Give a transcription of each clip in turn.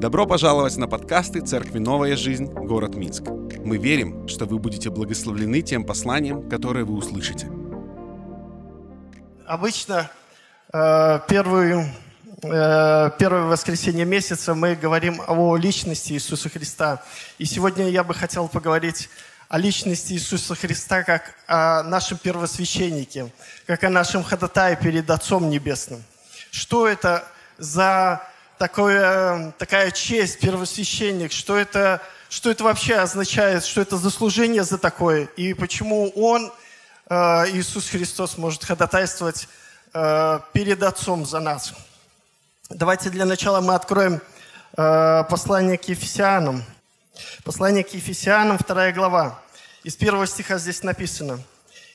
Добро пожаловать на подкасты Церкви Новая Жизнь, город Минск. Мы верим, что вы будете благословлены тем посланием, которое вы услышите. Обычно э, первую, э, первое воскресенье месяца мы говорим о личности Иисуса Христа. И сегодня я бы хотел поговорить о личности Иисуса Христа как о нашем первосвященнике, как о нашем ходатае перед Отцом Небесным. Что это за такое, такая честь, первосвященник, что это, что это вообще означает, что это заслужение за такое, и почему Он, э, Иисус Христос, может ходатайствовать э, перед Отцом за нас. Давайте для начала мы откроем э, послание к Ефесянам. Послание к Ефесянам, вторая глава. Из первого стиха здесь написано.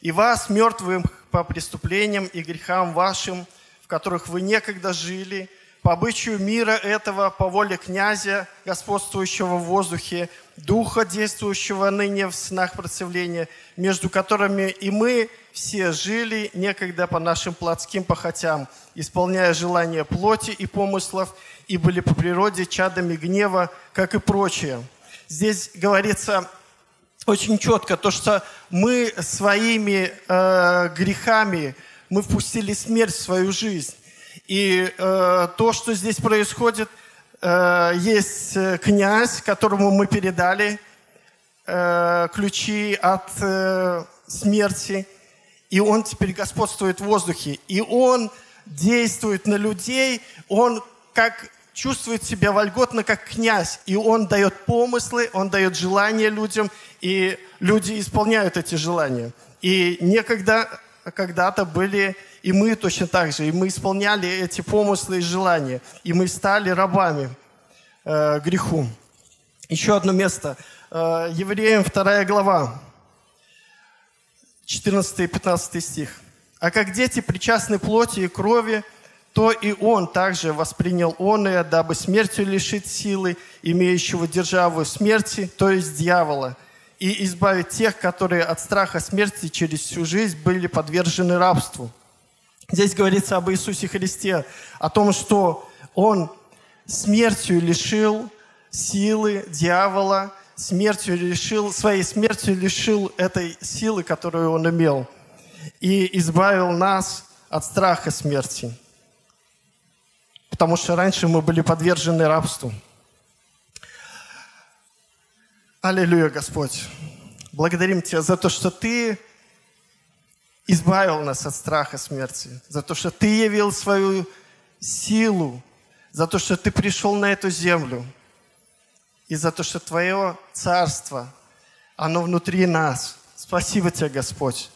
«И вас, мертвым по преступлениям и грехам вашим, в которых вы некогда жили, по обычаю мира этого, по воле князя, господствующего в воздухе, духа, действующего ныне в снах противления, между которыми и мы все жили некогда по нашим плотским похотям, исполняя желания плоти и помыслов, и были по природе чадами гнева, как и прочее. Здесь говорится очень четко то, что мы своими э, грехами, мы впустили смерть в свою жизнь. И э, то, что здесь происходит, э, есть э, князь, которому мы передали э, ключи от э, смерти, и он теперь господствует в воздухе. И он действует на людей, он как чувствует себя вольготно, как князь. И он дает помыслы, он дает желания людям, и люди исполняют эти желания. И некогда, когда-то были и мы точно так же, и мы исполняли эти помыслы и желания, и мы стали рабами э, греху. Еще одно место. Э, Евреям 2 глава, 14 и 15 стих. «А как дети причастны плоти и крови, то и он также воспринял он и дабы смертью лишить силы, имеющего державу смерти, то есть дьявола, и избавить тех, которые от страха смерти через всю жизнь были подвержены рабству». Здесь говорится об Иисусе Христе, о том, что Он смертью лишил силы дьявола, смертью лишил, своей смертью лишил этой силы, которую Он имел, и избавил нас от страха смерти. Потому что раньше мы были подвержены рабству. Аллилуйя, Господь. Благодарим Тебя за то, что Ты избавил нас от страха смерти, за то, что Ты явил свою силу, за то, что Ты пришел на эту землю, и за то, что Твое Царство, оно внутри нас. Спасибо Тебе, Господь.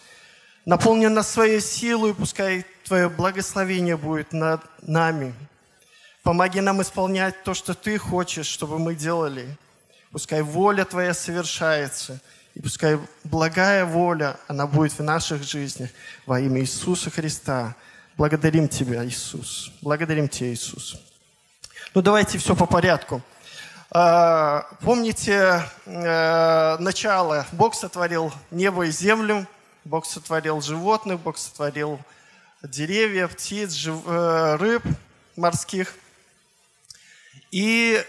Наполни нас своей силой, пускай Твое благословение будет над нами. Помоги нам исполнять то, что Ты хочешь, чтобы мы делали. Пускай воля Твоя совершается – и пускай благая воля, она будет в наших жизнях во имя Иисуса Христа. Благодарим Тебя, Иисус. Благодарим Тебя, Иисус. Ну, давайте все по порядку. А, помните э, начало? Бог сотворил небо и землю, Бог сотворил животных, Бог сотворил деревья, птиц, э, рыб морских. И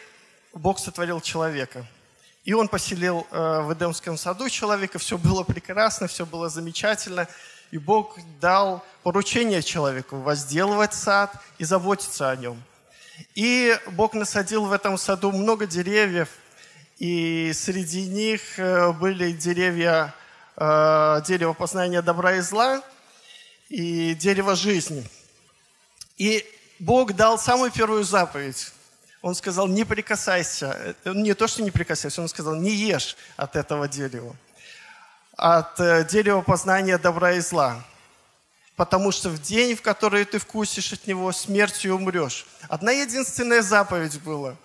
Бог сотворил человека – и он поселил э, в Эдемском саду человека, все было прекрасно, все было замечательно. И Бог дал поручение человеку возделывать сад и заботиться о нем. И Бог насадил в этом саду много деревьев, и среди них э, были деревья, э, дерево познания добра и зла, и дерево жизни. И Бог дал самую первую заповедь он сказал, не прикасайся. Э, не то, что не прикасайся, он сказал, не ешь от этого дерева. От э, дерева познания добра и зла. Потому что в день, в который ты вкусишь от него, смертью умрешь. Одна единственная заповедь была.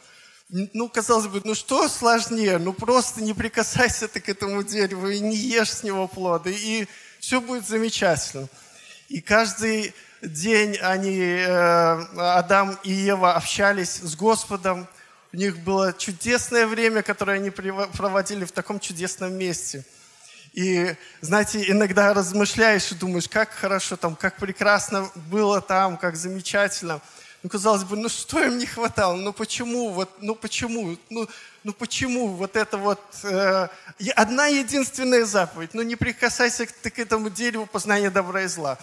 Ну, казалось бы, ну что сложнее? Ну просто не прикасайся ты к этому дереву и не ешь с него плоды, и все будет замечательно. И каждый день они, э, Адам и Ева общались с Господом. У них было чудесное время, которое они проводили в таком чудесном месте. И, знаете, иногда размышляешь и думаешь, как хорошо там, как прекрасно было там, как замечательно. Ну, казалось бы, ну что им не хватало? Ну почему? Вот, ну почему? Ну, ну почему вот это вот э, одна единственная заповедь? Ну не прикасайся ты к этому дереву познания добра и зла.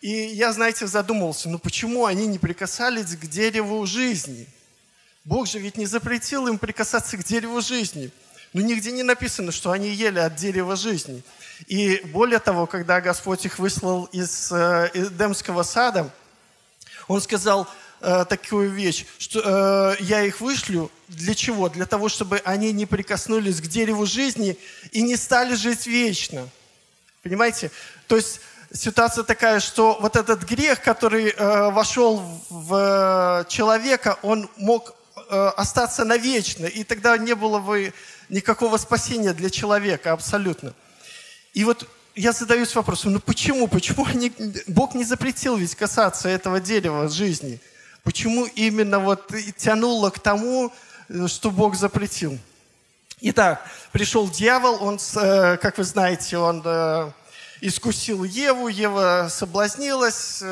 И я, знаете, задумался, ну почему они не прикасались к дереву жизни? Бог же ведь не запретил им прикасаться к дереву жизни. Но нигде не написано, что они ели от дерева жизни. И более того, когда Господь их выслал из э, Эдемского сада, Он сказал э, такую вещь, что э, я их вышлю для чего? Для того, чтобы они не прикоснулись к дереву жизни и не стали жить вечно. Понимаете? То есть ситуация такая, что вот этот грех, который э, вошел в человека, он мог э, остаться навечно, и тогда не было бы никакого спасения для человека абсолютно. И вот я задаюсь вопросом, ну почему, почему они, Бог не запретил ведь касаться этого дерева жизни? Почему именно вот тянуло к тому, э, что Бог запретил? Итак, пришел дьявол, он, э, как вы знаете, он э, искусил Еву, Ева соблазнилась,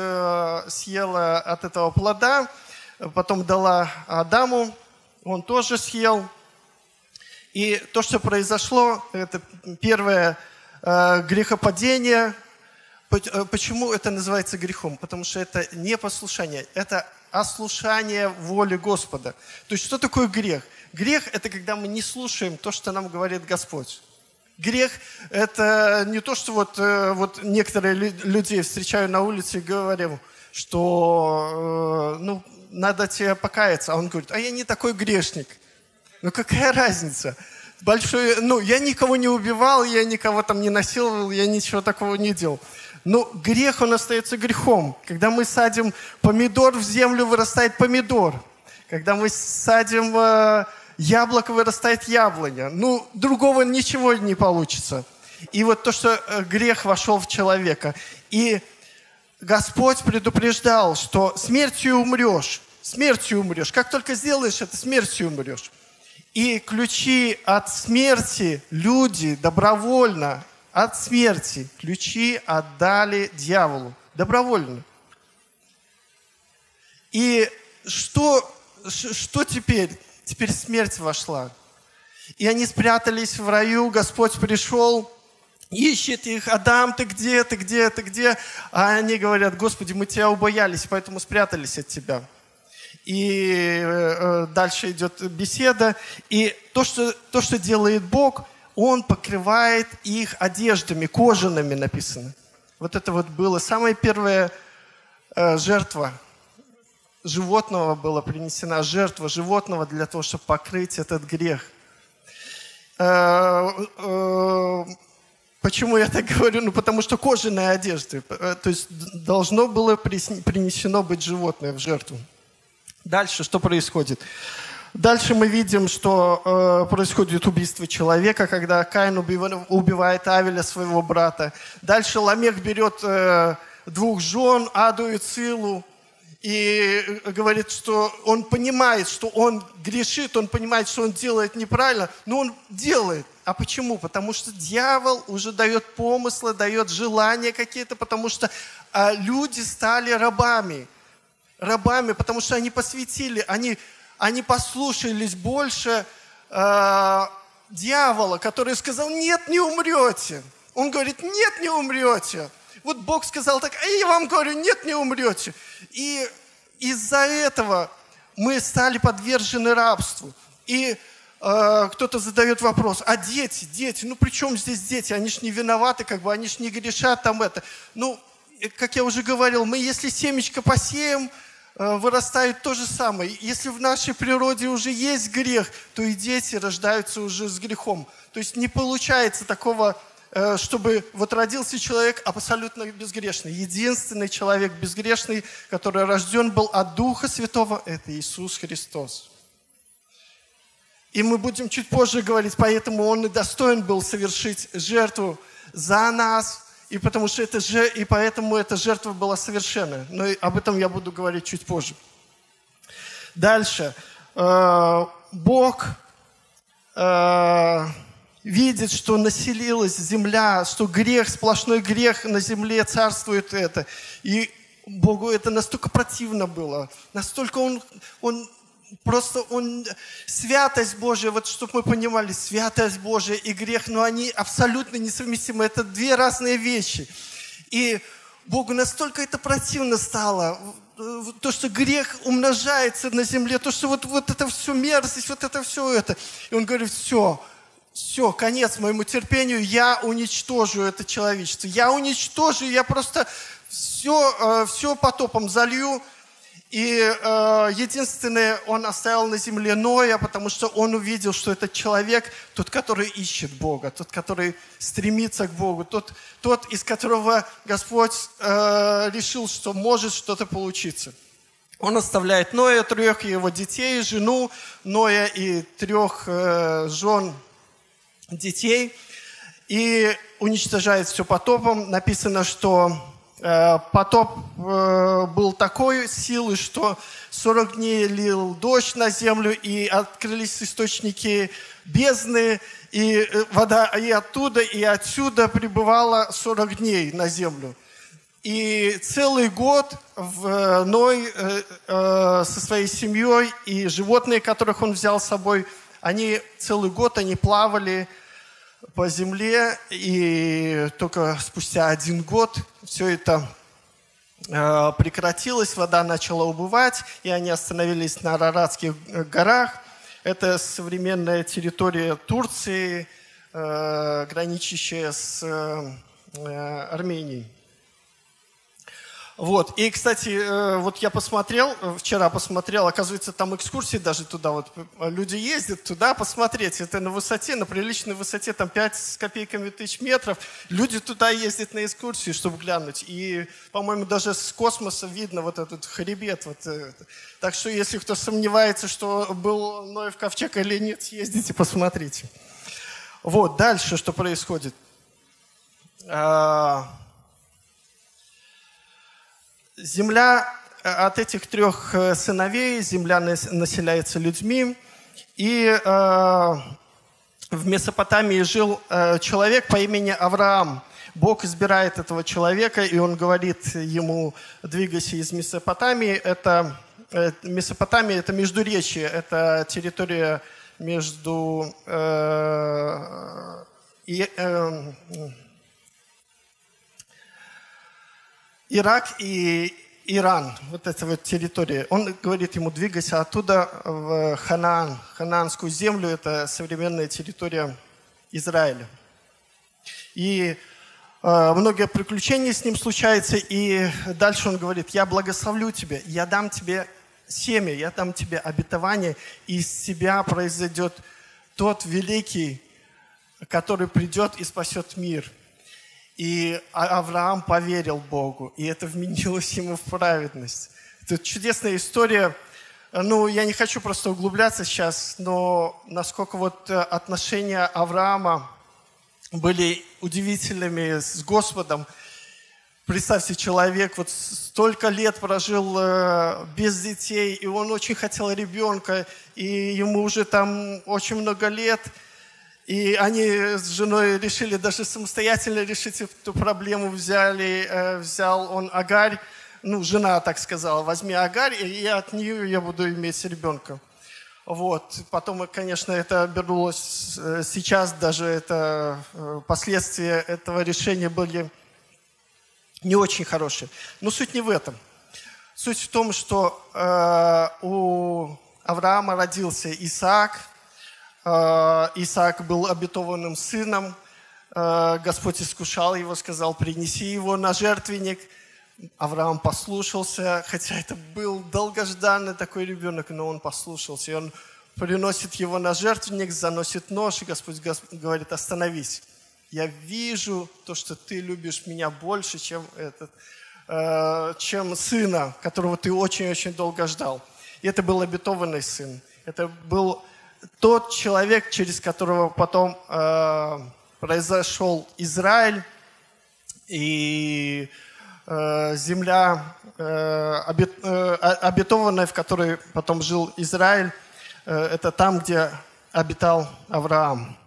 съела от этого плода, потом дала Адаму, он тоже съел. И то, что произошло, это первое э, грехопадение. Э, почему это называется грехом? Потому что это не послушание, это ослушание воли Господа. То есть что такое грех? Грех – это когда мы не слушаем то, что нам говорит Господь. Грех – это не то, что вот, э, вот некоторые люди встречаю на улице и говорю, что ну, надо тебе покаяться. А он говорит, а я не такой грешник. Ну какая разница? большой, ну, я никого не убивал, я никого там не насиловал, я ничего такого не делал. Но грех, он остается грехом. Когда мы садим помидор в землю, вырастает помидор. Когда мы садим э, яблоко, вырастает яблоня. Ну, другого ничего не получится. И вот то, что э, грех вошел в человека. И Господь предупреждал, что смертью умрешь. Смертью умрешь. Как только сделаешь это, смертью умрешь. И ключи от смерти люди добровольно от смерти ключи отдали дьяволу. Добровольно. И что, что теперь? Теперь смерть вошла. И они спрятались в раю, Господь пришел, ищет их, Адам, ты где, ты где, ты где? А они говорят, Господи, мы тебя убоялись, поэтому спрятались от тебя и э, э, дальше идет беседа. И то что, то, что делает Бог, Он покрывает их одеждами, кожаными написано. Вот это вот было самая первая э, жертва животного была принесена, жертва животного для того, чтобы покрыть этот грех. Почему я так говорю? Ну, потому что кожаные одежды. То есть должно было принесено быть животное в жертву. Дальше что происходит? Дальше мы видим, что э, происходит убийство человека, когда Каин убивает Авеля, своего брата. Дальше Ламех берет э, двух жен, Аду и Цилу, и говорит, что он понимает, что он грешит, он понимает, что он делает неправильно, но он делает. А почему? Потому что дьявол уже дает помыслы, дает желания какие-то, потому что э, люди стали рабами рабами, потому что они посвятили, они, они послушались больше э, дьявола, который сказал, нет, не умрете. Он говорит, нет, не умрете. Вот Бог сказал так, а я вам говорю, нет, не умрете. И из-за этого мы стали подвержены рабству. И э, кто-то задает вопрос, а дети, дети, ну при чем здесь дети? Они ж не виноваты, как бы, они ж не грешат там это. Ну, как я уже говорил, мы если семечко посеем, Э, вырастает то же самое. Если в нашей природе уже есть грех, то и дети рождаются уже с грехом. То есть не получается такого, э, чтобы вот родился человек абсолютно безгрешный. Единственный человек безгрешный, который рожден был от Духа Святого, это Иисус Христос. И мы будем чуть позже говорить, поэтому Он и достоин был совершить жертву за нас – и потому что это же, и поэтому эта жертва была совершенная. Но об этом я буду говорить чуть позже. Дальше. Э, Бог э, видит, что населилась земля, что грех, сплошной грех на земле царствует это. И Богу это настолько противно было, настолько он, он просто он, святость Божия, вот чтобы мы понимали, святость Божия и грех, но они абсолютно несовместимы. Это две разные вещи. И Богу настолько это противно стало, то, что грех умножается на земле, то, что вот, вот это все мерзость, вот это все это. И он говорит, все, все, конец моему терпению, я уничтожу это человечество. Я уничтожу, я просто все, э, все потопом залью. И э, единственное, он оставил на земле Ноя, потому что он увидел, что этот человек, тот, который ищет Бога, тот, который стремится к Богу, тот, тот из которого Господь э, решил, что может что-то получиться. Он оставляет Ноя, трех его детей, жену Ноя и трех э, жен детей и уничтожает все потопом. Написано, что Э, потоп э, был такой силы, что 40 дней лил дождь на землю, и открылись источники бездны, и э, вода и оттуда, и отсюда пребывала 40 дней на землю. И целый год в Ной со своей семьей и животные, которых он взял с собой, они целый год они плавали по земле, и только спустя один год все это э, прекратилось, вода начала убывать, и они остановились на Араратских горах. Это современная территория Турции, э, граничащая с э, Арменией. Вот. И, кстати, э, вот я посмотрел, э, вчера посмотрел, оказывается, там экскурсии даже туда вот. Э, люди ездят туда посмотреть. Это на высоте, на приличной высоте, там 5 с копейками тысяч метров. Люди туда ездят на экскурсии, чтобы глянуть. И, по-моему, даже с космоса видно вот этот хребет. Вот. Так что, если кто сомневается, что был Ноев ковчег или нет, съездите, посмотрите. Вот, дальше что происходит. Земля э, от этих трех э, сыновей, земля населяется людьми. И э, в Месопотамии жил человек по имени Авраам. Бог избирает этого человека, и он говорит ему, двигайся из Месопотамии. Это, э, Месопотамия – это междуречие, это территория между э, и, э, Ирак и Иран, вот эта вот территория, он говорит ему, двигайся оттуда в Ханаан, ханаанскую землю, это современная территория Израиля. И э, многие приключения с ним случаются, и дальше он говорит, я благословлю тебя, я дам тебе семя, я дам тебе обетование, и из тебя произойдет тот великий, который придет и спасет мир – и а-, Авраам поверил Богу, и это вменилось ему в праведность. Это чудесная история. Ну, я не хочу просто углубляться сейчас, но насколько вот э, отношения Авраама были удивительными с Господом. Представьте, человек вот столько лет прожил э, без детей, и он очень хотел ребенка, и ему уже там очень много лет – и они с женой решили даже самостоятельно решить эту проблему. Взяли, э, взял он Агарь, ну, жена так сказала, возьми Агарь, и от нее я буду иметь ребенка. Вот. Потом, конечно, это обернулось, э, сейчас даже это, э, последствия этого решения были не очень хорошие. Но суть не в этом. Суть в том, что э, у Авраама родился Исаак, Исаак был обетованным сыном. Э, Господь искушал его, сказал, принеси его на жертвенник. Авраам послушался, хотя это был долгожданный такой ребенок, но он послушался. И он приносит его на жертвенник, заносит нож, и Господь говорит, остановись. Я вижу то, что ты любишь меня больше, чем, этот, э, чем сына, которого ты очень-очень долго ждал. И это был обетованный сын. Это был тот человек, через которого потом э, произошел Израиль и э, земля э, обет, э, обетованная, в которой потом жил Израиль, э, это там, где обитал Авраам.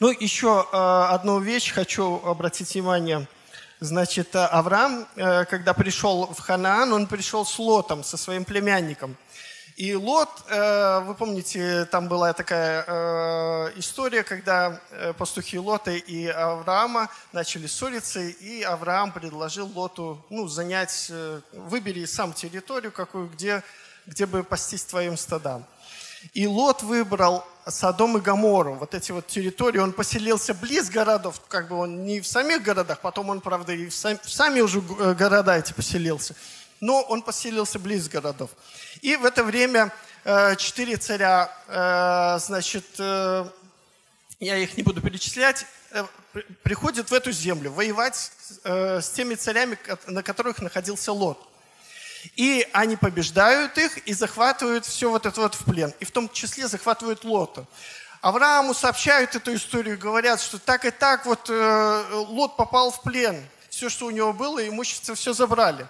Ну, еще э, одну вещь хочу обратить внимание. Значит, Авраам, когда пришел в Ханаан, он пришел с Лотом, со своим племянником – и Лот, э, вы помните, там была такая э, история, когда э, пастухи Лота и Авраама начали ссориться, и Авраам предложил Лоту ну, занять, выбери сам территорию какую, где, где бы пастись твоим стадам. И Лот выбрал Содом и Гамору, вот эти вот территории. Он поселился близ городов, как бы он не в самих городах, потом он, правда, и в сами, в сами уже города эти поселился но он поселился близ городов. И в это время э, четыре царя, э, значит, э, я их не буду перечислять, приходят в эту землю воевать с теми царями, на которых находился Лот. И они побеждают их и захватывают все вот это вот в плен. И в том числе захватывают Лота. Аврааму сообщают эту историю, говорят, что так и так вот Лот попал в плен. Все, что у него было, имущество все забрали.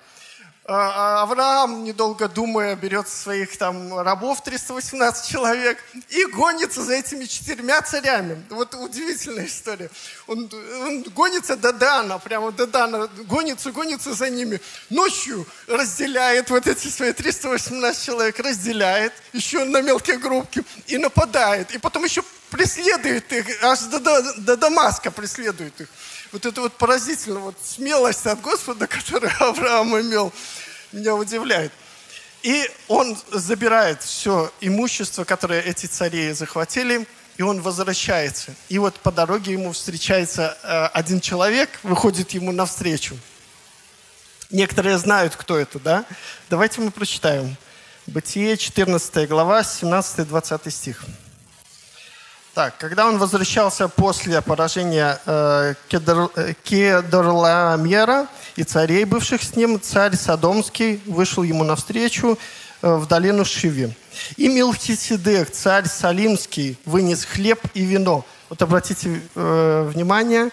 А, а Авраам, недолго думая, берет своих там рабов, 318 человек, и гонится за этими четырьмя царями. Вот удивительная история. Он, он гонится до Дана, прямо до Дана, гонится, гонится за ними. Ночью разделяет вот эти свои 318 человек, разделяет еще на мелкие группки и нападает. И потом еще преследует их, аж до, до, до Дамаска преследует их. Вот это вот поразительно, вот смелость от Господа, которую Авраам имел меня удивляет. И он забирает все имущество, которое эти цари захватили, и он возвращается. И вот по дороге ему встречается э, один человек, выходит ему навстречу. Некоторые знают, кто это, да? Давайте мы прочитаем. Бытие, 14 глава, 17-20 стих. Так, когда он возвращался после поражения э, Кедр, э, Кедорламера и царей, бывших с ним, царь Содомский вышел ему навстречу э, в долину Шиви. И Милхиседек, царь Салимский, вынес хлеб и вино. Вот обратите э, внимание,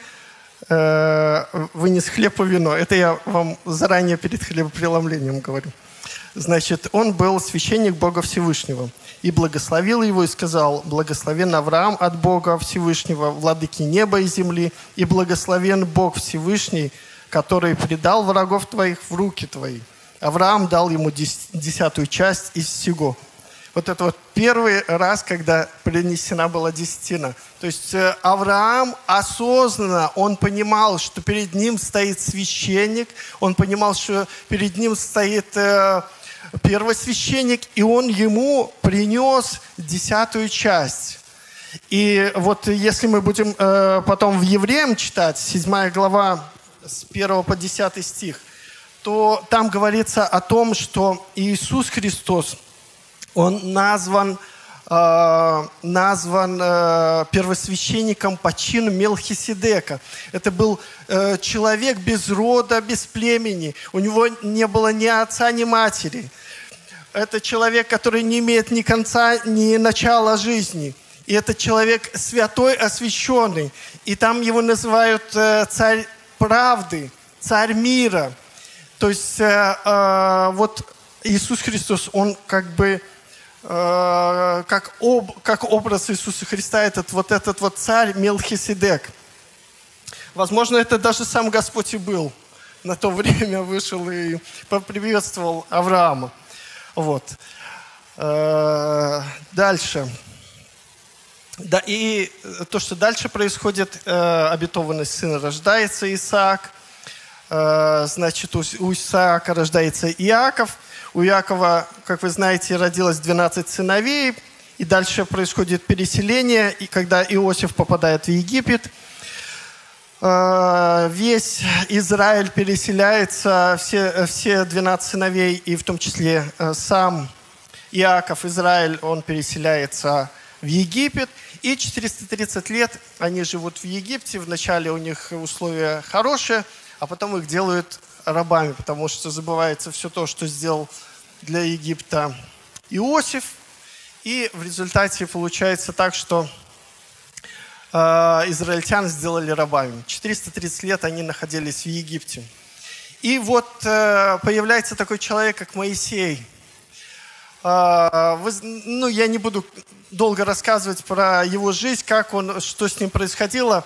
э, вынес хлеб и вино. Это я вам заранее перед хлебопреломлением говорю. Значит, он был священник Бога Всевышнего – и благословил его и сказал, благословен Авраам от Бога Всевышнего, владыки неба и земли, и благословен Бог Всевышний, который предал врагов твоих в руки твои. Авраам дал ему десятую часть из всего. Вот это вот первый раз, когда принесена была десятина. То есть э, Авраам осознанно, он понимал, что перед ним стоит священник, он понимал, что перед ним стоит э, первосвященник, и он ему принес десятую часть. И вот если мы будем э, потом в Евреям читать, 7 глава с 1 по 10 стих, то там говорится о том, что Иисус Христос, Он назван, э, назван э, первосвященником по чину Мелхиседека. Это был э, человек без рода, без племени. У него не было ни отца, ни матери – это человек, который не имеет ни конца, ни начала жизни. И это человек святой, освященный. И там его называют э, царь правды, царь мира. То есть э, э, вот Иисус Христос, он как бы э, как, об, как образ Иисуса Христа, этот вот этот вот царь Мелхиседек. Возможно, это даже сам Господь и был. На то время вышел и поприветствовал Авраама. Вот. Э, дальше. Да, и то, что дальше происходит, э, обетованный сын рождается Исаак, э, значит, у, у Исаака рождается Иаков, у Иакова, как вы знаете, родилось 12 сыновей, и дальше происходит переселение, и когда Иосиф попадает в Египет – Э, весь Израиль переселяется, все, все 12 сыновей, и в том числе э, сам Иаков, Израиль, он переселяется в Египет. И 430 лет они живут в Египте. Вначале у них условия хорошие, а потом их делают рабами, потому что забывается все то, что сделал для Египта Иосиф. И в результате получается так, что э, израильтян сделали рабами. 430 лет они находились в Египте. И вот э, появляется такой человек, как Моисей. Э, вы, ну, я не буду долго рассказывать про его жизнь, как он, что с ним происходило.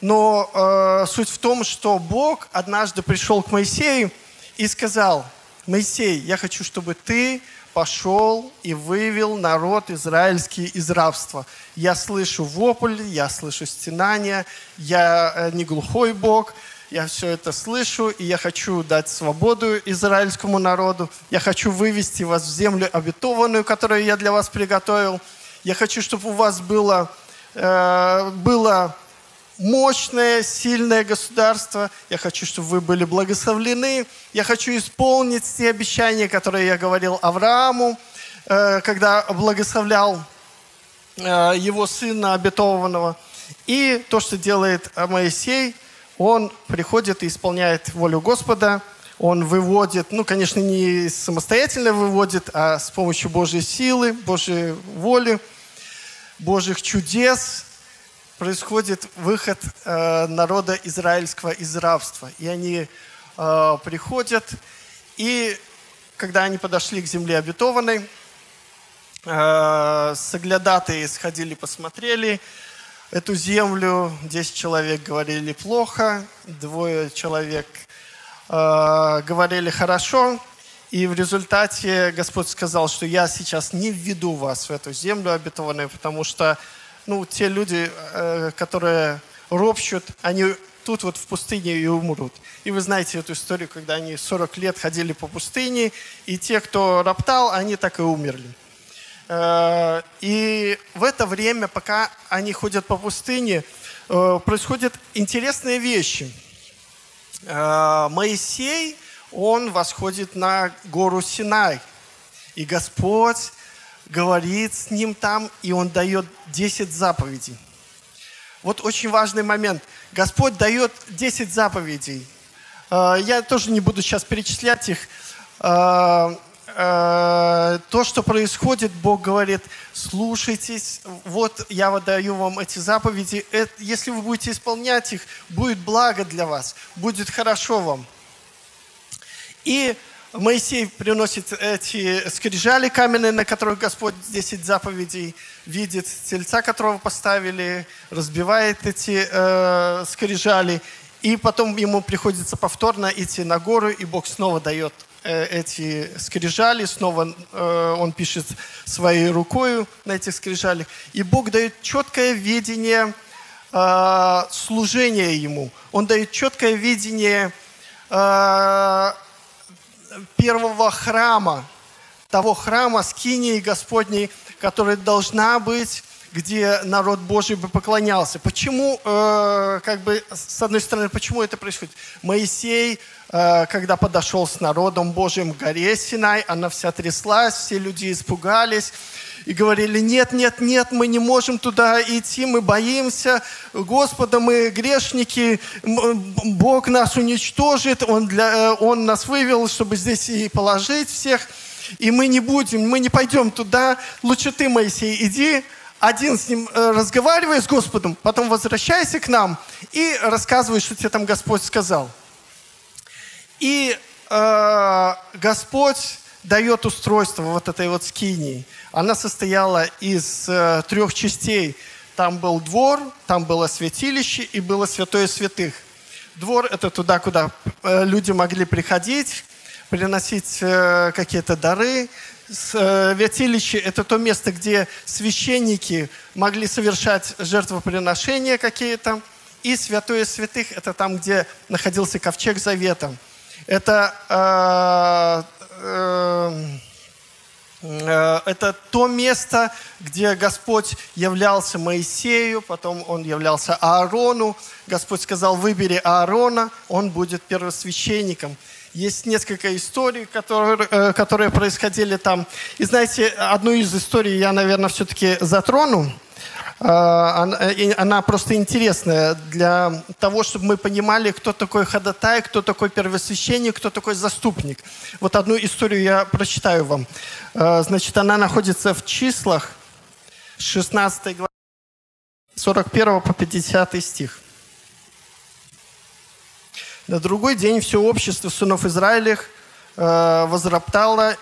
Но э, суть в том, что Бог однажды пришел к Моисею и сказал, Моисей, я хочу, чтобы ты пошел и вывел народ израильский из рабства. Я слышу вопль, я слышу стенания, я э, не глухой Бог, я все это слышу, и я хочу дать свободу израильскому народу. Я хочу вывести вас в землю обетованную, которую я для вас приготовил. Я хочу, чтобы у вас было, э, было мощное, сильное государство. Я хочу, чтобы вы были благословлены. Я хочу исполнить те обещания, которые я говорил Аврааму, э, когда благословлял э, его сына обетованного. И то, что делает Моисей, он приходит и исполняет волю Господа. Он выводит, ну, конечно, не самостоятельно выводит, а с помощью Божьей силы, Божьей воли, Божьих чудес – происходит выход э, народа израильского из рабства. И они э, приходят, и когда они подошли к земле обетованной, э, соглядатые сходили, посмотрели эту землю. Десять человек говорили плохо, двое человек э, говорили хорошо. И в результате Господь сказал, что я сейчас не введу вас в эту землю обетованную, потому что ну, те люди, э, которые ропщут, они тут вот в пустыне и умрут. И вы знаете эту историю, когда они 40 лет ходили по пустыне, и те, кто роптал, они так и умерли. Э, и в это время, пока они ходят по пустыне, происходят интересные вещи. Моисей, он восходит на гору Синай. И Господь говорит с ним там, и он дает 10 заповедей. Вот очень важный момент. Господь дает 10 заповедей. А, я тоже не буду сейчас перечислять их. А, то, что происходит, Бог говорит, слушайтесь, вот я даю вам эти заповеди. Если вы будете исполнять их, будет благо для вас, будет хорошо вам. И Моисей приносит эти скрижали каменные, на которых Господь 10 заповедей видит, тельца, которого поставили, разбивает эти э, скрижали, и потом ему приходится повторно идти на гору, и Бог снова дает э, эти скрижали, снова э, он пишет своей рукой на этих скрижалях, и Бог дает четкое видение э, служения ему, он дает четкое видение э, первого храма, того храма, скинии Господней, которая должна быть где народ Божий бы поклонялся. Почему, э, как бы, с одной стороны, почему это происходит? Моисей, э, когда подошел с народом Божьим к горе Синай, она вся тряслась, все люди испугались, и говорили, нет, нет, нет, мы не можем туда идти, мы боимся Господа, мы грешники, Бог нас уничтожит, Он, для, э, Он нас вывел, чтобы здесь и положить всех, и мы не будем, мы не пойдем туда, лучше ты, Моисей, иди, один с ним э, разговаривай с Господом, потом возвращайся к нам и рассказывай, что тебе там Господь сказал. И э, Господь дает устройство вот этой вот скинии. Она состояла из э, трех частей. Там был двор, там было святилище и было святое святых. Двор – это туда, куда э, люди могли приходить, приносить э, какие-то дары. Святилище – это то место, где священники могли совершать жертвоприношения какие-то. И святое святых – это там, где находился ковчег завета. Это э, Эм, э, это то место, где Господь являлся Моисею, потом он являлся Аарону. Господь сказал, выбери Аарона, он будет первосвященником. Есть несколько историй, которые, э, которые происходили там. И знаете, одну из историй я, наверное, все-таки затрону. А, она просто интересная для того, чтобы мы понимали, кто такой ходатай, кто такой первосвященник, кто такой заступник. Вот одну историю я прочитаю вам. А, значит, она находится в числах 16 главы, 41 по 50 стих. На другой день все общество сынов Израилях а, возроптало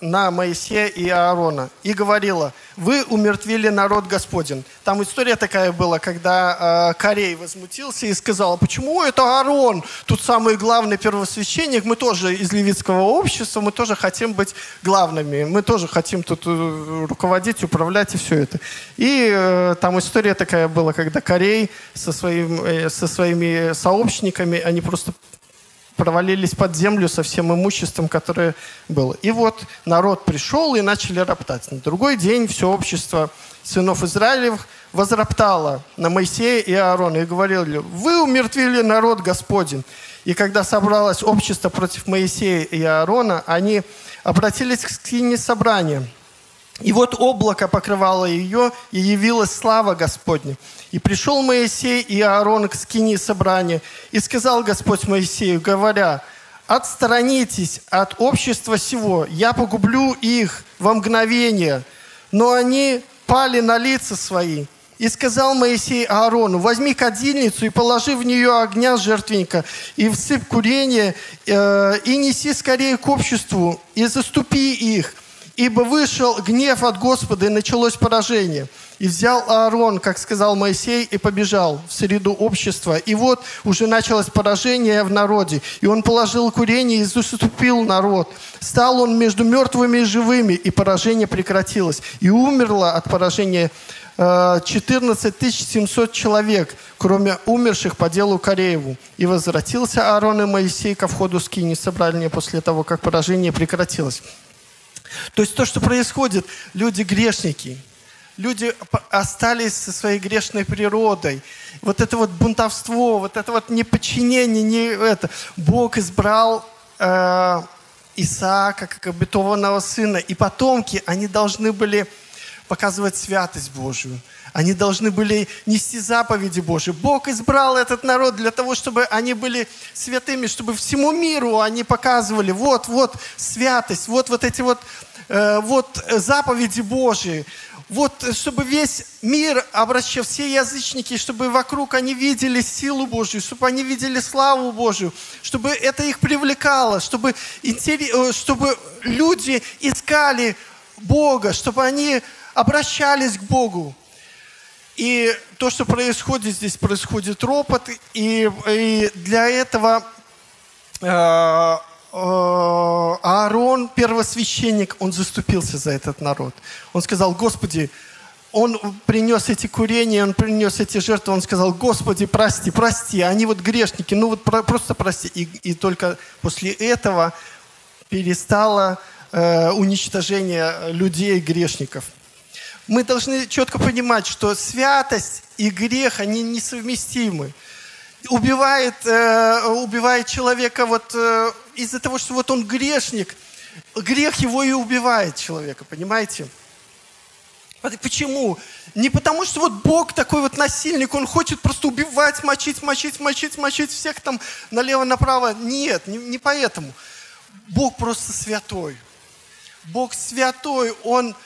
на Моисея и Аарона и говорила, вы умертвили народ Господень. Там история такая была, когда э, Корей возмутился и сказал, «А почему это Аарон, тут самый главный первосвященник, мы тоже из левитского общества, мы тоже хотим быть главными, мы тоже хотим тут э, руководить, управлять и все это. И э, там история такая была, когда Корей со, своим, э, со своими сообщниками, они просто провалились под землю со всем имуществом, которое было. И вот народ пришел и начали роптать. На другой день все общество сынов Израилевых возроптало на Моисея и Аарона и говорили, вы умертвили народ Господень. И когда собралось общество против Моисея и Аарона, они обратились к скине собрания – и вот облако покрывало ее, и явилась слава Господня. И пришел Моисей и Аарон к скине собрания, и сказал Господь Моисею, говоря, «Отсторонитесь от общества сего, я погублю их во мгновение». Но они пали на лица свои. И сказал Моисей Аарону, возьми кадильницу и положи в нее огня жертвенника, и всыпь курение, э, и неси скорее к обществу, и заступи их, Ибо вышел гнев от Господа, и началось поражение. И взял Аарон, как сказал Моисей, и побежал в среду общества. И вот уже началось поражение в народе. И он положил курение и заступил народ. Стал он между мертвыми и живыми, и поражение прекратилось. И умерло от поражения 14 э, 700 человек, кроме умерших по делу Корееву. И возвратился Аарон и Моисей ко входу скини собрания после того, как поражение прекратилось. То есть то, что происходит, люди грешники, люди остались со своей грешной природой. Вот это вот бунтовство, вот это вот неподчинение, не это. Бог избрал э, Исаака как обетованного сына, и потомки, они должны были показывать святость Божию. Они должны были нести заповеди Божьи. Бог избрал этот народ для того, чтобы они были святыми, чтобы всему миру они показывали, вот, вот святость, вот, вот эти вот, э, вот заповеди Божьи. Вот, чтобы весь мир обращал, все язычники, чтобы вокруг они видели силу Божью, чтобы они видели славу Божью, чтобы это их привлекало, чтобы, э, чтобы люди искали Бога, чтобы они обращались к Богу. И то, что происходит здесь, происходит ропот, и, и для этого э, э, Аарон, первосвященник, он заступился за этот народ. Он сказал, Господи, он принес эти курения, он принес эти жертвы, он сказал, Господи, прости, прости, они вот грешники, ну вот про, просто прости. И, и только после этого перестало э, уничтожение людей, грешников мы должны четко понимать, что святость и грех, они несовместимы. Убивает, э, убивает человека вот э, из-за того, что вот он грешник, грех его и убивает человека, понимаете? Почему? Не потому, что вот Бог такой вот насильник, Он хочет просто убивать, мочить, мочить, мочить, мочить всех там налево-направо. Нет, не, не поэтому. Бог просто святой. Бог святой, Он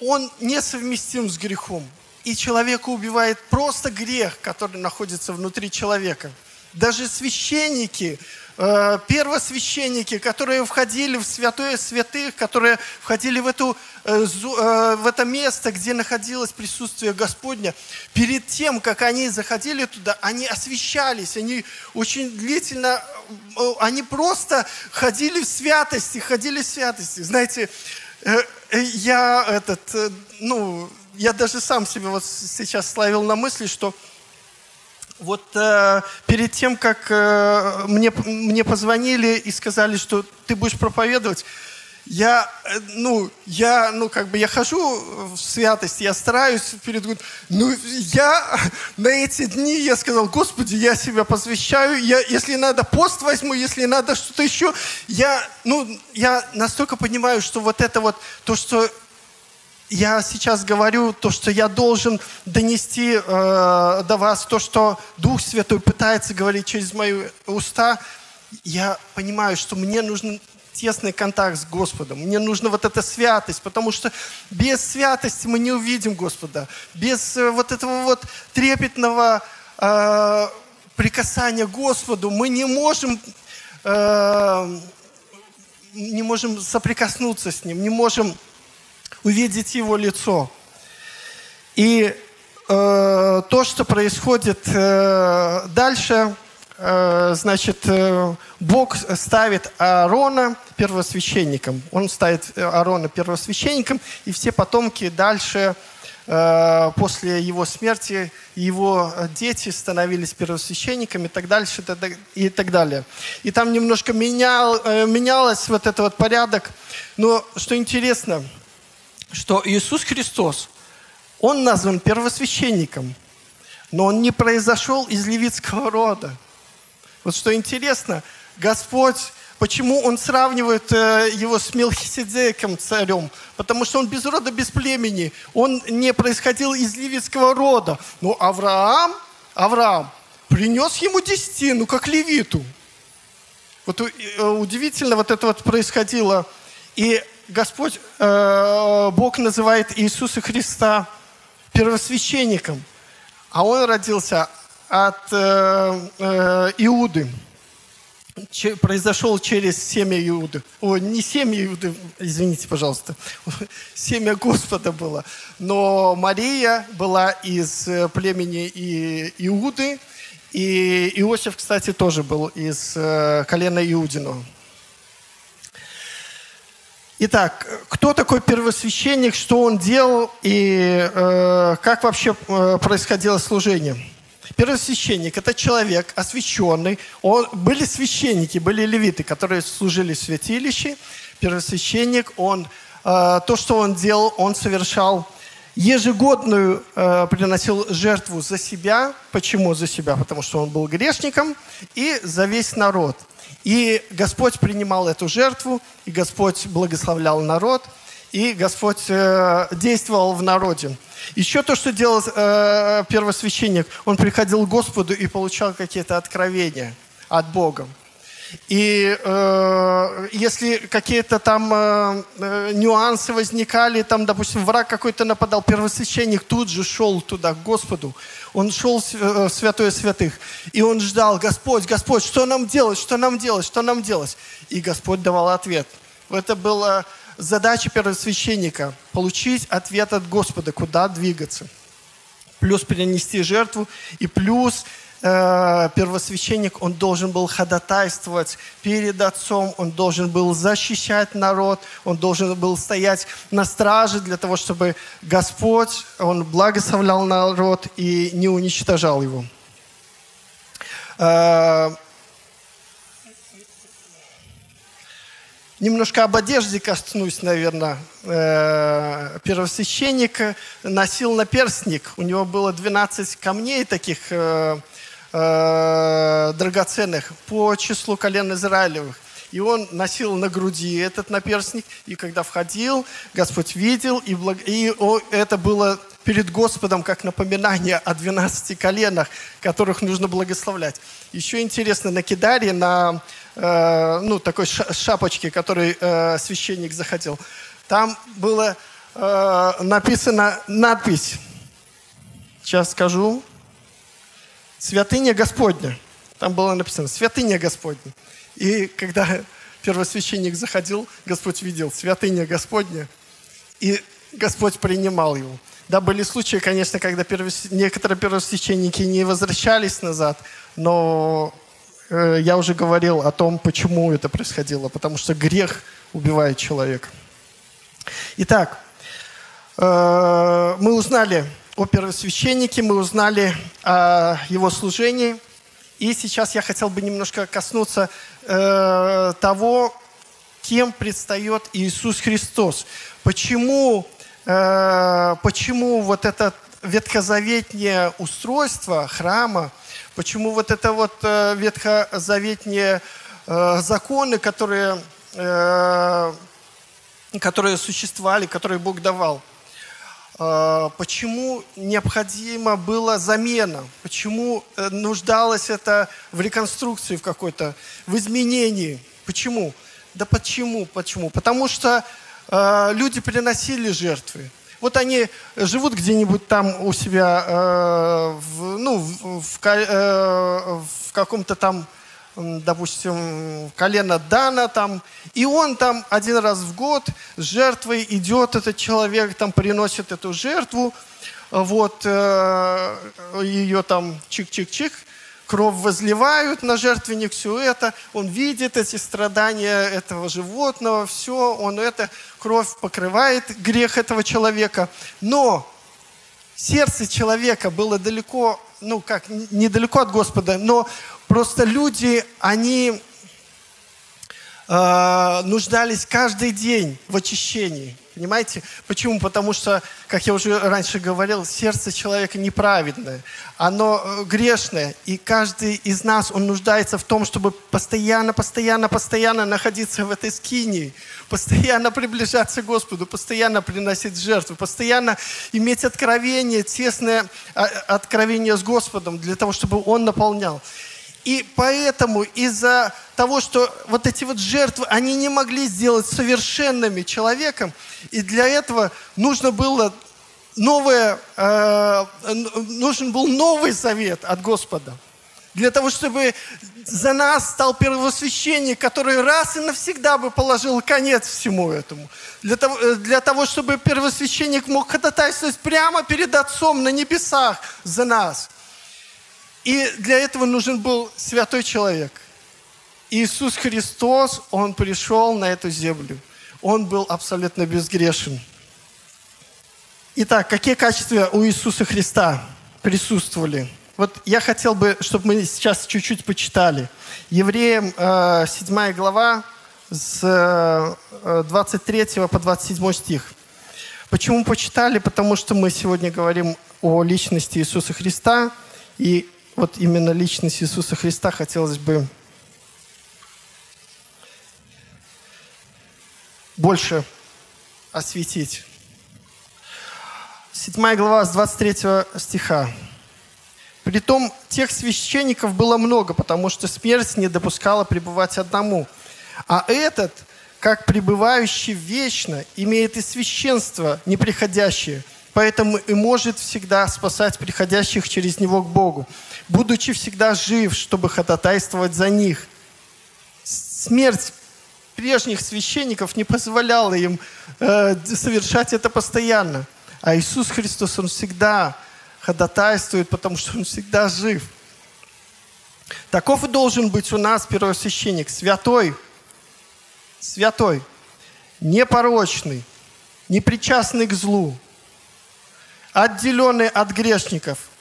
он несовместим с грехом. И человека убивает просто грех, который находится внутри человека. Даже священники, э, первосвященники, которые входили в святое святых, которые входили в, эту, э, э, в это место, где находилось присутствие Господня, перед тем, как они заходили туда, они освящались, они очень длительно, они просто ходили в святости, ходили в святости. Знаете, я этот, э, ну, я даже сам себе вот сейчас славил на мысли, что вот э, перед тем, как э, мне, мне позвонили и сказали, что ты будешь проповедовать, я, э, ну, я, ну, как бы, я хожу в святость, я стараюсь перед Ну, я на эти дни, я сказал, Господи, я себя посвящаю, я, если надо, пост возьму, если надо что-то еще. Я, ну, я настолько понимаю, что вот это вот, то, что я сейчас говорю, то, что я должен донести э, до вас, то, что Дух Святой пытается говорить через мои уста, я понимаю, что мне нужно тесный контакт с Господом. Мне нужна вот эта святость, потому что без святости мы не увидим Господа. Без э, вот этого вот трепетного э, прикасания к Господу мы не можем, э, не можем соприкоснуться с Ним, не можем увидеть Его лицо. И э, то, что происходит э, дальше, э, значит, э, Бог ставит Аарона первосвященником. Он ставит Аарона первосвященником, и все потомки дальше Э, после его смерти его дети становились первосвященниками и так дальше и так далее. И там немножко менял, э, менялось вот этот вот порядок. Но что интересно, что Иисус Христос, Он назван первосвященником, но Он не произошел из левитского рода. Вот что интересно, Господь Почему он сравнивает э, его с Мелхиседеком царем? Потому что он без рода, без племени. Он не происходил из левитского рода. Но Авраам, Авраам принес ему десятину, как левиту. Вот э, удивительно вот это вот происходило. И Господь, э, Бог называет Иисуса Христа первосвященником. А он родился от Иуды произошел через семя Иуды. О, не семя Иуды, извините, пожалуйста. Семя Господа было. Но Мария была из э, племени Иуды. И Иосиф, кстати, тоже был из э, колена Иудиного. Итак, кто такой первосвященник, что он делал и э, как вообще э, происходило служение? Первосвященник – это человек освященный. Он, были священники, были левиты, которые служили в святилище. Первосвященник, он, э, то, что он делал, он совершал ежегодную, э, приносил жертву за себя. Почему за себя? Потому что он был грешником и за весь народ. И Господь принимал эту жертву, и Господь благословлял народ, и Господь э, действовал в народе. Еще то, что делал э, первосвященник, он приходил к Господу и получал какие-то откровения от Бога. И э, если какие-то там э, э, нюансы возникали, там, допустим, враг какой-то нападал, первосвященник тут же шел туда, к Господу. Он шел в э, святое святых. И он ждал, Господь, Господь, что нам делать, что нам делать, что нам делать? И Господь давал ответ. Это было задача первосвященника – получить ответ от Господа, куда двигаться. Плюс перенести жертву, и плюс э, первосвященник, он должен был ходатайствовать перед Отцом, он должен был защищать народ, он должен был стоять на страже для того, чтобы Господь, он благословлял народ и не уничтожал его. Э, Немножко об одежде коснусь, наверное. Э, первосвященник носил наперстник. У него было 12 камней таких э, э, драгоценных по числу колен Израилевых. И он носил на груди этот наперстник, и когда входил, Господь видел, и, благ... и это было перед Господом как напоминание о 12 коленах, которых нужно благословлять. Еще интересно, на Кидаре, на э, ну, такой шапочке, которой э, священник заходил, там было э, написано надпись, сейчас скажу, «Святыня Господня». Там было написано «Святыня Господня». И когда первосвященник заходил, Господь видел «Святыня Господня», и Господь принимал его. Да, были случаи, конечно, когда первос... некоторые первосвященники не возвращались назад, но э, я уже говорил о том, почему это происходило. Потому что грех убивает человека. Итак, э, мы узнали о первосвященнике, мы узнали о его служении. И сейчас я хотел бы немножко коснуться э, того, кем предстает Иисус Христос. Почему, почему вот это ветхозаветнее устройство храма – Почему вот это вот э, ветхозаветние э, законы, которые, э, которые существовали, которые Бог давал, почему необходимо было замена, почему нуждалось это в реконструкции в какой-то, в изменении. Почему? Да почему? Почему? Потому что люди приносили жертвы. Вот они живут где-нибудь там у себя, э, в, ну, в, в, э, в каком-то там допустим, колено Дана там, и он там один раз в год с жертвой идет этот человек, там приносит эту жертву, вот, э, ее там чик-чик-чик, кровь возливают на жертвенник, все это, он видит эти страдания этого животного, все, он это, кровь покрывает грех этого человека. Но сердце человека было далеко, ну как, недалеко от Господа, но просто люди, они э, нуждались каждый день в очищении. Понимаете? Почему? Потому что, как я уже раньше говорил, сердце человека неправедное, оно э, грешное, и каждый из нас, он нуждается в том, чтобы постоянно, постоянно, постоянно находиться в этой скинии, постоянно приближаться к Господу, постоянно приносить жертву, постоянно иметь откровение, тесное а, откровение с Господом, для того, чтобы Он наполнял. И поэтому из-за того, что вот эти вот жертвы, они не могли сделать совершенными человеком, и для этого нужно было новое, э, нужен был новый завет от Господа. Для того, чтобы за нас стал первосвященник, который раз и навсегда бы положил конец всему этому. Для того, э, для того чтобы первосвященник мог ходатайствовать прямо перед Отцом на небесах за нас – и для этого нужен был святой человек. Иисус Христос, Он пришел на эту землю. Он был абсолютно безгрешен. Итак, какие качества у Иисуса Христа присутствовали? Вот я хотел бы, чтобы мы сейчас чуть-чуть почитали. Евреям э, 7 глава с 23 э, по 27 стих. Почему почитали? Потому что мы сегодня говорим о личности Иисуса Христа, и вот именно личность Иисуса Христа хотелось бы больше осветить. Седьмая глава с 23 стиха. Притом тех священников было много, потому что смерть не допускала пребывать одному. А этот, как пребывающий вечно, имеет и священство неприходящее, поэтому и может всегда спасать приходящих через него к Богу будучи всегда жив, чтобы ходатайствовать за них. Смерть прежних священников не позволяла им э, совершать это постоянно. А Иисус Христос, Он всегда ходатайствует, потому что Он всегда жив. Таков и должен быть у нас первосвященник, святой, святой, непорочный, непричастный к злу, отделенный от грешников –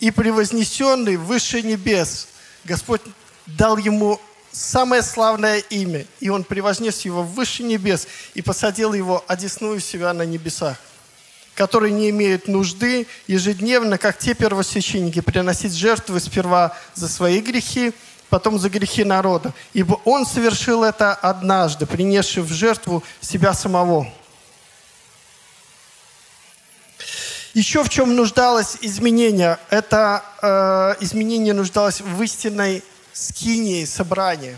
и превознесенный выше небес. Господь дал ему самое славное имя, и он превознес его выше небес и посадил его одесную себя на небесах, который не имеет нужды ежедневно, как те первосвященники, приносить жертвы сперва за свои грехи, потом за грехи народа. Ибо он совершил это однажды, принесший в жертву себя самого. Еще в чем нуждалось изменение? Это э, изменение нуждалось в истинной скинии собрании.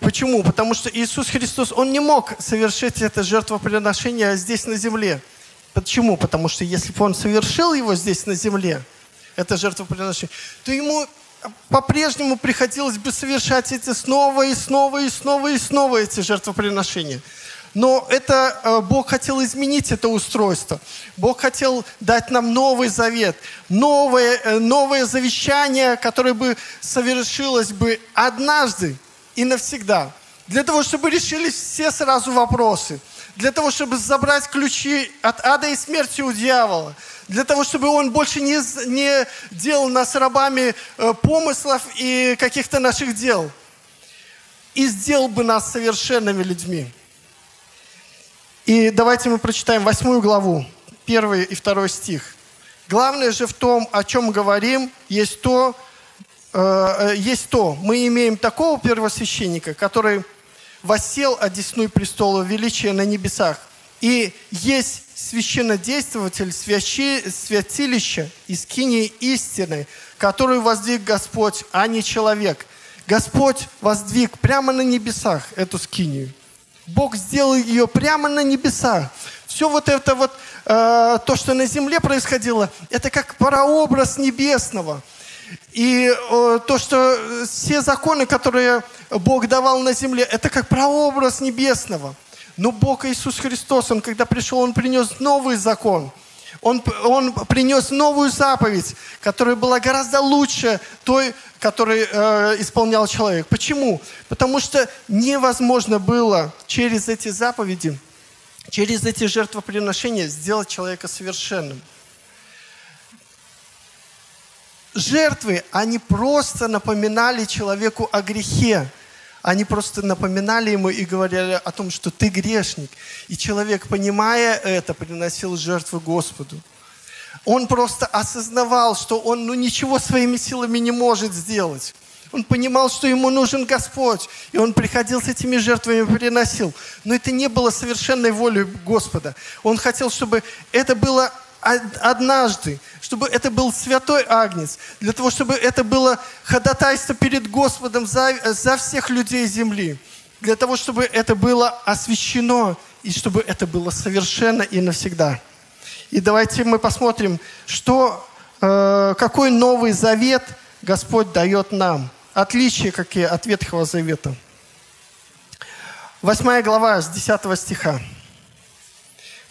Почему? Потому что Иисус Христос, Он не мог совершить это жертвоприношение здесь на земле. Почему? Потому что если бы Он совершил его здесь на земле, это жертвоприношение, то Ему по-прежнему приходилось бы совершать эти снова и снова и снова и снова эти жертвоприношения. Но это э, Бог хотел изменить это устройство. Бог хотел дать нам новый завет, новое, э, новое завещание, которое бы совершилось бы однажды и навсегда. Для того, чтобы решились все сразу вопросы. Для того, чтобы забрать ключи от ада и смерти у дьявола. Для того, чтобы он больше не, не делал нас рабами э, помыслов и каких-то наших дел. И сделал бы нас совершенными людьми. И давайте мы прочитаем восьмую главу, первый и второй стих. Главное же в том, о чем говорим, есть то, э, э, есть то, мы имеем такого первосвященника, который воссел одесную престола величия на небесах, и есть священнодействователь свящи, святилища и скинии истины, которую воздвиг Господь, а не человек. Господь воздвиг прямо на небесах эту скинию – Бог сделал ее прямо на небесах. Все вот это вот, э, то, что на земле происходило, это как прообраз небесного. И э, то, что все законы, которые Бог давал на земле, это как прообраз небесного. Но Бог Иисус Христос, Он когда пришел, Он принес новый закон. Он, он принес новую заповедь, которая была гораздо лучше той, которую э, исполнял человек. Почему? Потому что невозможно было через эти заповеди, через эти жертвоприношения сделать человека совершенным. Жертвы, они просто напоминали человеку о грехе. Они просто напоминали ему и говорили о том, что ты грешник. И человек, понимая это, приносил жертву Господу. Он просто осознавал, что он ну, ничего своими силами не может сделать. Он понимал, что ему нужен Господь. И он приходил с этими жертвами приносил. Но это не было совершенной волей Господа. Он хотел, чтобы это было однажды, чтобы это был святой агнец, для того, чтобы это было ходатайство перед Господом за, за всех людей земли, для того, чтобы это было освящено и чтобы это было совершенно и навсегда. И давайте мы посмотрим, что, э, какой новый завет Господь дает нам. Отличия какие от Ветхого Завета. Восьмая глава с 10 стиха.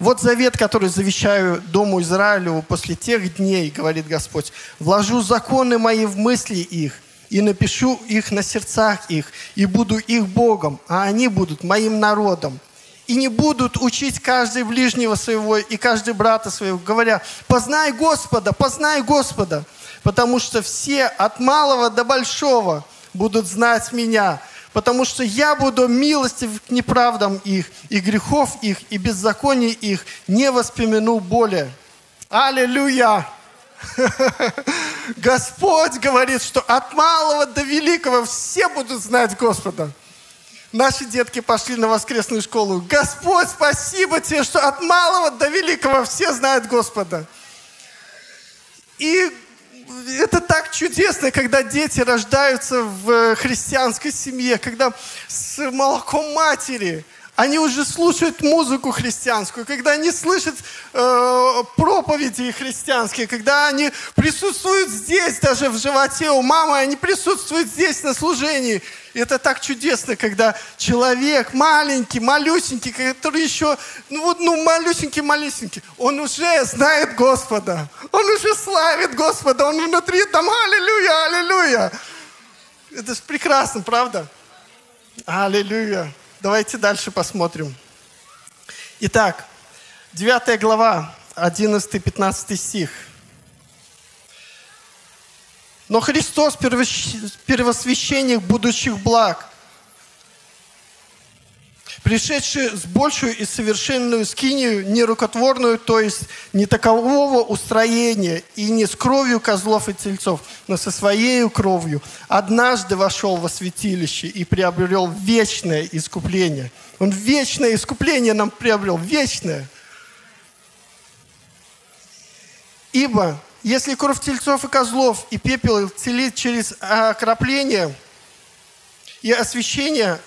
Вот завет, который завещаю Дому Израилеву после тех дней, говорит Господь. Вложу законы мои в мысли их, и напишу их на сердцах их, и буду их Богом, а они будут моим народом. И не будут учить каждый ближнего своего и каждый брата своего, говоря, познай Господа, познай Господа, потому что все от малого до большого будут знать меня, потому что я буду милостив к неправдам их, и грехов их, и беззаконий их не воспомяну более. Аллилуйя! Господь говорит, что от малого до великого все будут знать Господа. Наши детки пошли на воскресную школу. Господь, спасибо тебе, что от малого до великого все знают Господа. И это так чудесно, когда дети рождаются в христианской семье, когда с молоком матери они уже слушают музыку христианскую, когда они слышат э, проповеди христианские, когда они присутствуют здесь, даже в животе у мамы, они присутствуют здесь на служении. Это так чудесно, когда человек маленький, малюсенький, который еще, ну вот, ну, малюсенький-малюсенький, он уже знает Господа. Он уже славит Господа. Он внутри там, аллилуйя, аллилуйя. Это же прекрасно, правда? Аллилуйя. Давайте дальше посмотрим. Итак, 9 глава, 11-15 стих. Но Христос первосвященник будущих благ, пришедший с большую и совершенную скинию, нерукотворную, то есть не такового устроения, и не с кровью козлов и тельцов, но со своей кровью, однажды вошел во святилище и приобрел вечное искупление. Он вечное искупление нам приобрел, вечное. Ибо если кровь тельцов и козлов и пепел целит через окропление и освящение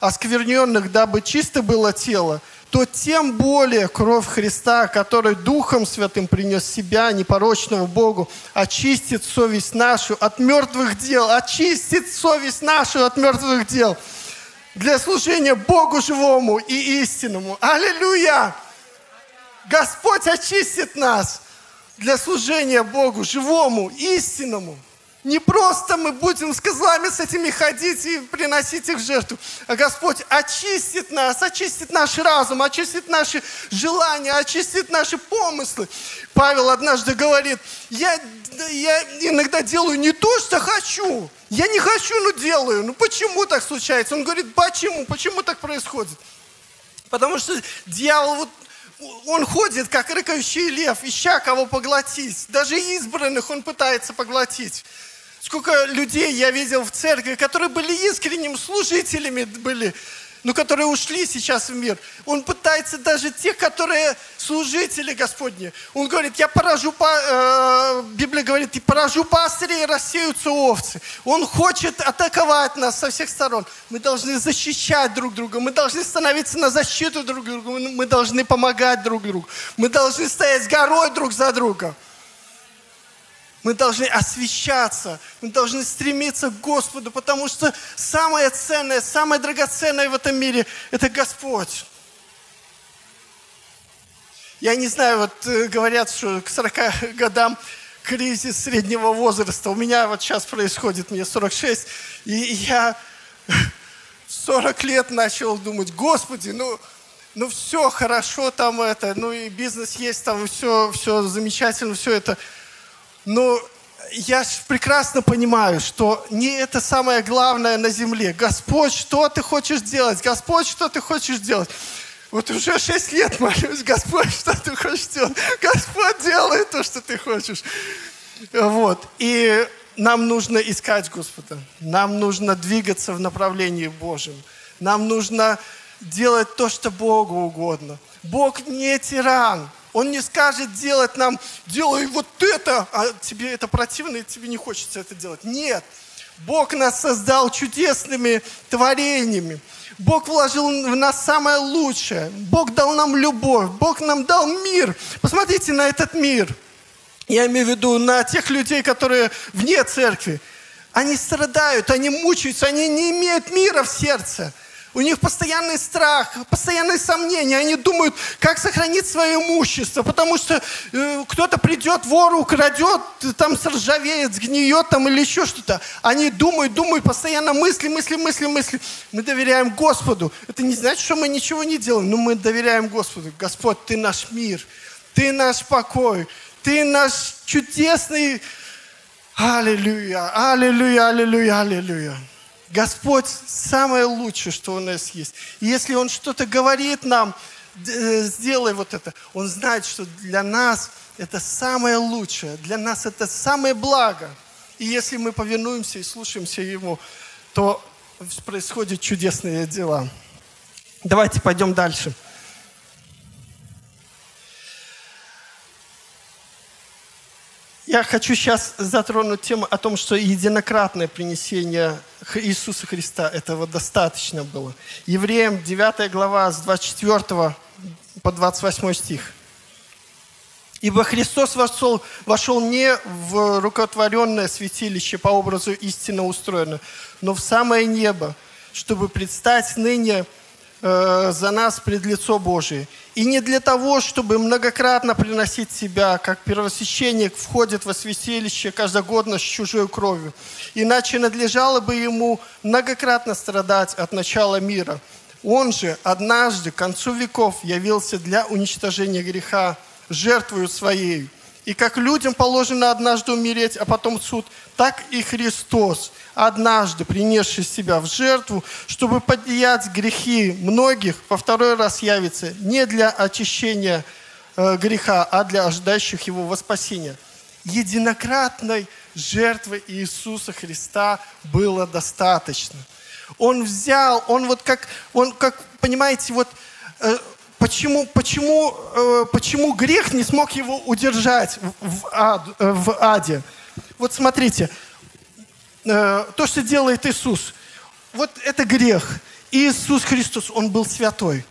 оскверненных, дабы чисто было тело, то тем более кровь Христа, который Духом Святым принес себя, непорочного Богу, очистит совесть нашу от мертвых дел, очистит совесть нашу от мертвых дел для служения Богу живому и истинному. Аллилуйя! Господь очистит нас для служения Богу, живому, истинному. Не просто мы будем с козлами с этими ходить и приносить их в жертву, а Господь очистит нас, очистит наш разум, очистит наши желания, очистит наши помыслы. Павел однажды говорит, я, я иногда делаю не то, что хочу. Я не хочу, но делаю. Ну почему так случается? Он говорит, почему? Почему так происходит? Потому что дьявол вот он ходит, как рыкающий лев, ища кого поглотить. Даже избранных он пытается поглотить. Сколько людей я видел в церкви, которые были искренними служителями, были но которые ушли сейчас в мир. Он пытается даже тех, которые служители Господни. Он говорит, я поражу, э, Библия говорит, и поражу пастырей, и рассеются овцы. Он хочет атаковать нас со всех сторон. Мы должны защищать друг друга, мы должны становиться на защиту друг друга, мы должны помогать друг другу, мы должны стоять с горой друг за друга. Мы должны освещаться, мы должны стремиться к Господу, потому что самое ценное, самое драгоценное в этом мире – это Господь. Я не знаю, вот э, говорят, что к 40 годам кризис среднего возраста. У меня вот сейчас происходит, мне 46, и я 40 лет начал думать, Господи, ну, ну все хорошо там это, ну и бизнес есть там, все, все замечательно, все это. Но я прекрасно понимаю, что не это самое главное на земле. Господь, что ты хочешь делать? Господь, что ты хочешь делать? Вот уже шесть лет молюсь, Господь, что ты хочешь делать? Господь, делай то, что ты хочешь. Вот. И нам нужно искать Господа. Нам нужно двигаться в направлении Божьем. Нам нужно делать то, что Богу угодно. Бог не тиран. Он не скажет делать нам, делай вот это, а тебе это противно, и тебе не хочется это делать. Нет. Бог нас создал чудесными творениями. Бог вложил в нас самое лучшее. Бог дал нам любовь. Бог нам дал мир. Посмотрите на этот мир. Я имею в виду на тех людей, которые вне церкви. Они страдают, они мучаются, они не имеют мира в сердце. У них постоянный страх, постоянные сомнения. Они думают, как сохранить свое имущество, потому что э, кто-то придет, вор украдет, там сржавеет, сгниет там или еще что-то. Они думают, думают, постоянно мысли, мысли, мысли, мысли. Мы доверяем Господу. Это не значит, что мы ничего не делаем, но мы доверяем Господу. Господь, Ты наш мир, Ты наш покой, Ты наш чудесный... Аллилуйя, аллилуйя, аллилуйя, аллилуйя. Господь самое лучшее, что у нас есть. И если Он что-то говорит нам, э, сделай вот это, Он знает, что для нас это самое лучшее, для нас это самое благо. И если мы повинуемся и слушаемся Ему, то происходят чудесные дела. Давайте пойдем дальше. Я хочу сейчас затронуть тему о том, что единократное принесение Иисуса Христа, этого достаточно было. Евреям 9 глава с 24 по 28 стих. Ибо Христос вошел, вошел не в рукотворенное святилище по образу истинно устроенное, но в самое небо, чтобы предстать ныне Э, за нас пред лицо Божие. И не для того, чтобы многократно приносить себя, как первосвященник входит во святилище каждогодно с чужой кровью. Иначе надлежало бы ему многократно страдать от начала мира. Он же однажды, к концу веков, явился для уничтожения греха жертвою своей. И как людям положено однажды умереть, а потом суд, так и Христос – однажды принесший себя в жертву, чтобы подъять грехи многих, во второй раз явится не для очищения э, греха, а для ожидающих его воспасения. Единократной жертвы Иисуса Христа было достаточно. Он взял, он вот как, он как, понимаете, вот э, почему, почему, э, почему грех не смог его удержать в, ад, э, в аде? Вот смотрите, Э, то, что делает Иисус, вот это грех. Иисус Христос, Он был святой.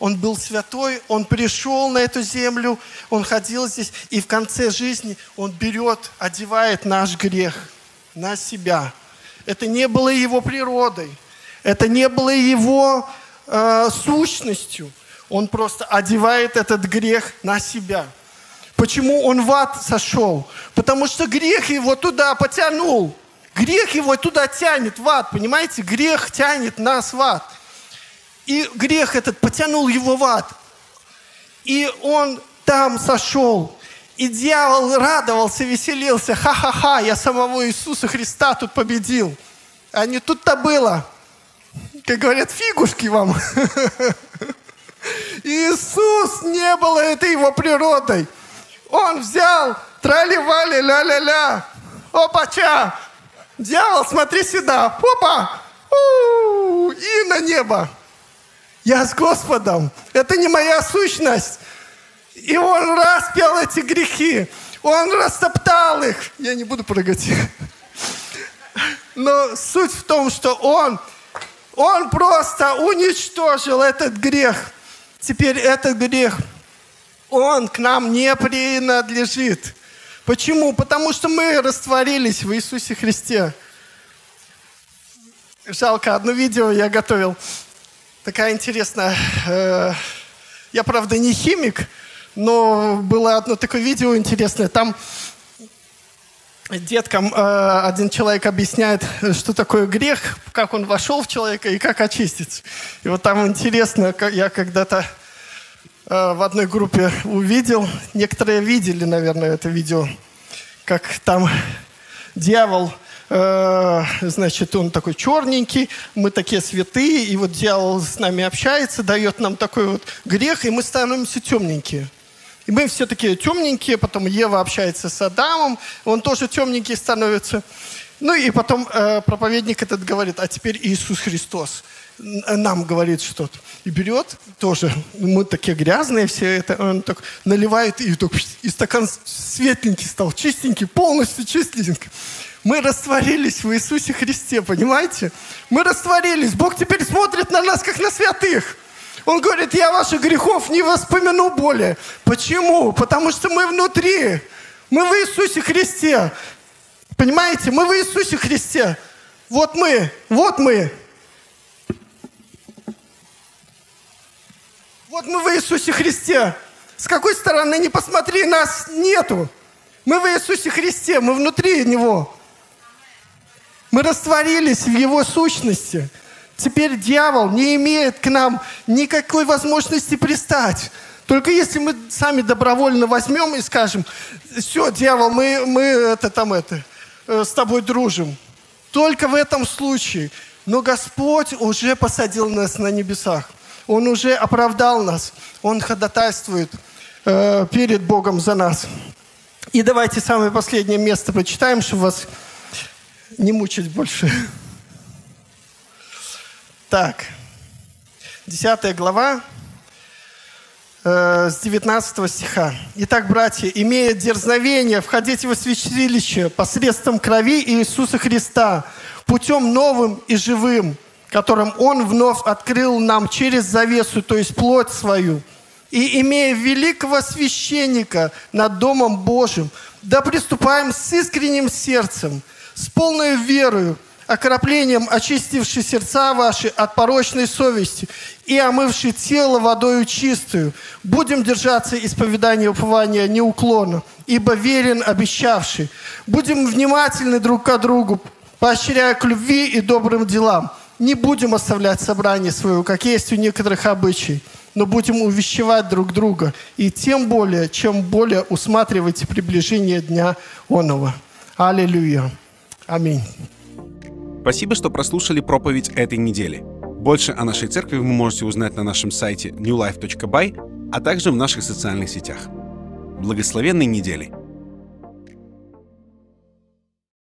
Он был святой, Он пришел на эту землю, Он ходил здесь, и в конце жизни Он берет, одевает наш грех на себя. Это не было Его природой, это не было Его э, сущностью. Он просто одевает этот грех на себя. Почему Он в ад сошел? Потому что грех Его туда потянул. Грех его туда тянет, в ад, понимаете? Грех тянет нас в ад. И грех этот потянул его в ад. И он там сошел. И дьявол радовался, веселился. Ха-ха-ха, я самого Иисуса Христа тут победил. А не тут-то было. Как говорят, фигушки вам. Иисус не было этой его природой. Он взял, трали-вали, ля-ля-ля. Опа-ча, Дьявол, смотри сюда. Опа! У-у-у! И на небо. Я с Господом. Это не моя сущность. И он распел эти грехи. Он растоптал их. Я не буду прыгать. Но суть в том, что он, он просто уничтожил этот грех. Теперь этот грех, он к нам не принадлежит. Почему? Потому что мы растворились в Иисусе Христе. Жалко, одно видео я готовил. Такая интересная. Э, я, правда, не химик, но было одно такое видео интересное. Там деткам э, один человек объясняет, что такое грех, как он вошел в человека и как очиститься. И вот там интересно, я когда-то в одной группе увидел, некоторые видели, наверное, это видео, как там дьявол, э, значит, он такой черненький, мы такие святые, и вот дьявол с нами общается, дает нам такой вот грех, и мы становимся темненькие. И мы все такие темненькие, потом Ева общается с Адамом, он тоже темненький становится. Ну и потом э, проповедник этот говорит, а теперь Иисус Христос нам говорит что-то. И берет тоже, мы такие грязные все это, он так наливает, и, так, и стакан светленький стал, чистенький, полностью чистенький. Мы растворились в Иисусе Христе, понимаете? Мы растворились. Бог теперь смотрит на нас, как на святых. Он говорит, я ваших грехов не воспомяну более. Почему? Потому что мы внутри. Мы в Иисусе Христе. Понимаете? Мы в Иисусе Христе. Вот мы, вот мы. Вот мы в Иисусе Христе. С какой стороны не посмотри, нас нету. Мы в Иисусе Христе, мы внутри Него. Мы растворились в Его сущности. Теперь дьявол не имеет к нам никакой возможности пристать. Только если мы сами добровольно возьмем и скажем, все, дьявол, мы, мы это там это, э, с тобой дружим. Только в этом случае. Но Господь уже посадил нас на небесах. Он уже оправдал нас. Он ходатайствует э, перед Богом за нас. И давайте самое последнее место прочитаем, чтобы вас не мучить больше. Так, 10 глава, э, с 19 стиха. «Итак, братья, имея дерзновение, входите во святилище посредством крови Иисуса Христа, путем новым и живым, которым Он вновь открыл нам через завесу, то есть плоть свою, и имея великого священника над Домом Божьим, да приступаем с искренним сердцем, с полной верою, окроплением очистивший сердца ваши от порочной совести и омывший тело водою чистую, будем держаться исповедания упования неуклонно, ибо верен обещавший. Будем внимательны друг к другу, поощряя к любви и добрым делам. Не будем оставлять собрание свое, как есть у некоторых обычаев, но будем увещевать друг друга, и тем более, чем более усматривайте приближение Дня Оного. Аллилуйя. Аминь. Спасибо, что прослушали проповедь этой недели. Больше о нашей церкви вы можете узнать на нашем сайте newlife.by, а также в наших социальных сетях. Благословенной недели!